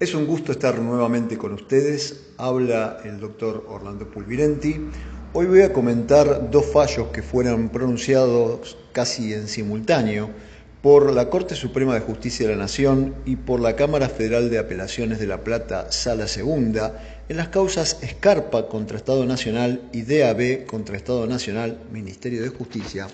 Es un gusto estar nuevamente con ustedes. Habla el doctor Orlando Pulvirenti. Hoy voy a comentar dos fallos que fueron pronunciados casi en simultáneo por la Corte Suprema de Justicia de la Nación y por la Cámara Federal de Apelaciones de La Plata, Sala Segunda, en las causas Escarpa contra Estado Nacional y DAB contra Estado Nacional, Ministerio de Justicia,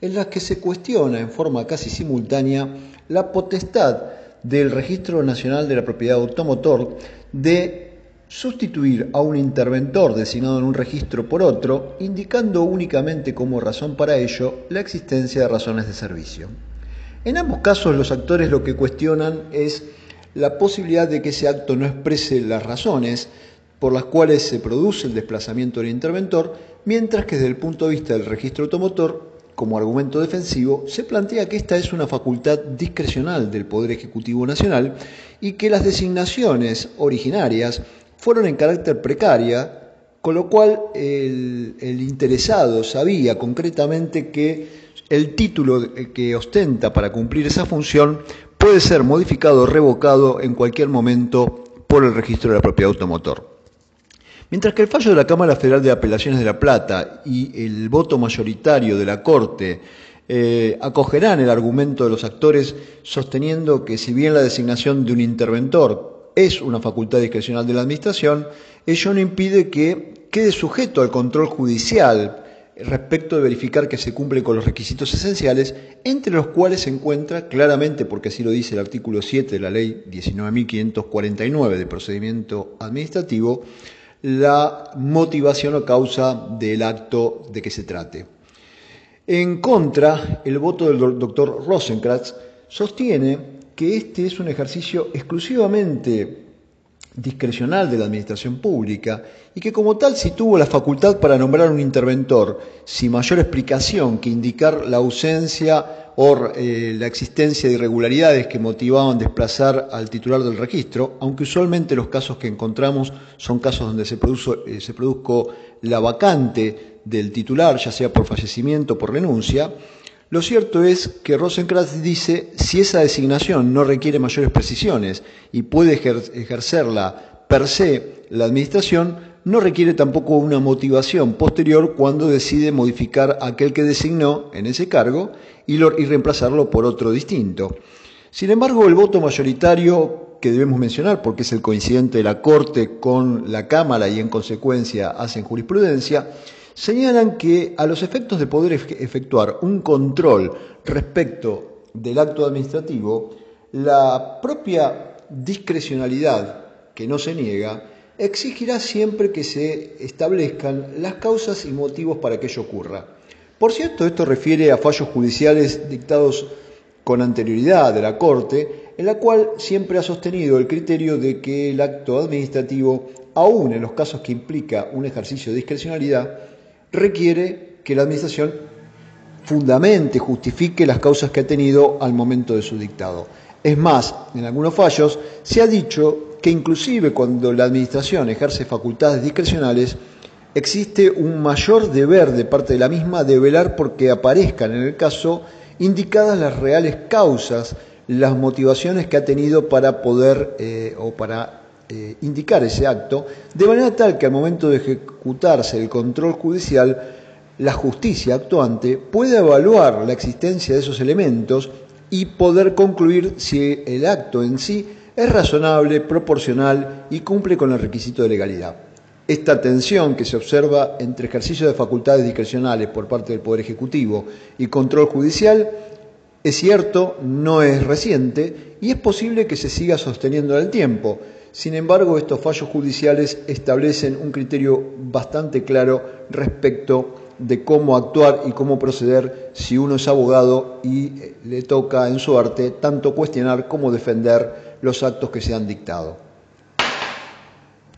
en las que se cuestiona en forma casi simultánea la potestad del Registro Nacional de la Propiedad Automotor de sustituir a un interventor designado en un registro por otro, indicando únicamente como razón para ello la existencia de razones de servicio. En ambos casos los actores lo que cuestionan es la posibilidad de que ese acto no exprese las razones por las cuales se produce el desplazamiento del interventor, mientras que desde el punto de vista del registro automotor como argumento defensivo, se plantea que esta es una facultad discrecional del Poder Ejecutivo Nacional y que las designaciones originarias fueron en carácter precaria, con lo cual el, interesado sabía concretamente que el título que ostenta para cumplir esa función puede ser modificado o revocado en cualquier momento por el registro de la propiedad automotor. Mientras que el fallo de la Cámara Federal de Apelaciones de La Plata y el voto mayoritario de la Corte eh, acogerán el argumento de los actores sosteniendo que si bien la designación de un interventor es una facultad discrecional de la Administración, ello no impide que quede sujeto al control judicial respecto de verificar que se cumple con los requisitos esenciales, entre los cuales se encuentra claramente, porque así lo dice el artículo 7 de la Ley 19.549 de procedimiento administrativo, la motivación o causa del acto de que se trate. En contra, el voto del doctor Rosenkratz sostiene que este es un ejercicio exclusivamente discrecional de la administración pública y que como tal si tuvo la facultad para nombrar un interventor sin mayor explicación que indicar la ausencia o eh, la existencia de irregularidades que motivaban desplazar al titular del registro, aunque usualmente los casos que encontramos son casos donde se, produjo, eh, se produjo la vacante del titular, ya sea por fallecimiento o por renuncia, lo cierto es que Rosenkrantz dice si esa designación no requiere mayores precisiones y puede ejercerla per se la administración, no requiere tampoco una motivación posterior cuando decide modificar aquel que designó en ese cargo y, reemplazarlo por otro distinto. Sin embargo, el voto mayoritario que debemos mencionar, porque es el coincidente de la Corte con la Cámara y en consecuencia hacen jurisprudencia, señalan que a los efectos de poder efectuar un control respecto del acto administrativo, la propia discrecionalidad que no se niega exigirá siempre que se establezcan las causas y motivos para que ello ocurra. Por cierto, esto refiere a fallos judiciales dictados con anterioridad de la Corte, en la cual siempre ha sostenido el criterio de que el acto administrativo, aún en los casos que implica un ejercicio de discrecionalidad, requiere que la Administración fundamente, justifique las causas que ha tenido al momento de su dictado. Es más, en algunos fallos se ha dicho que inclusive cuando la Administración ejerce facultades discrecionales, existe un mayor deber de parte de la misma de velar porque aparezcan en el caso indicadas las reales causas, las motivaciones que ha tenido para poder eh, o para eh, indicar ese acto, de manera tal que al momento de ejecutarse el control judicial, la justicia actuante puede evaluar la existencia de esos elementos y poder concluir si el acto en sí es razonable, proporcional y cumple con el requisito de legalidad. Esta tensión que se observa entre ejercicio de facultades discrecionales por parte del Poder Ejecutivo y control judicial es cierto, no es reciente y es posible que se siga sosteniendo en el tiempo. Sin embargo, estos fallos judiciales establecen un criterio bastante claro respecto de cómo actuar y cómo proceder si uno es abogado y le toca en su arte tanto cuestionar como defender los actos que se han dictado.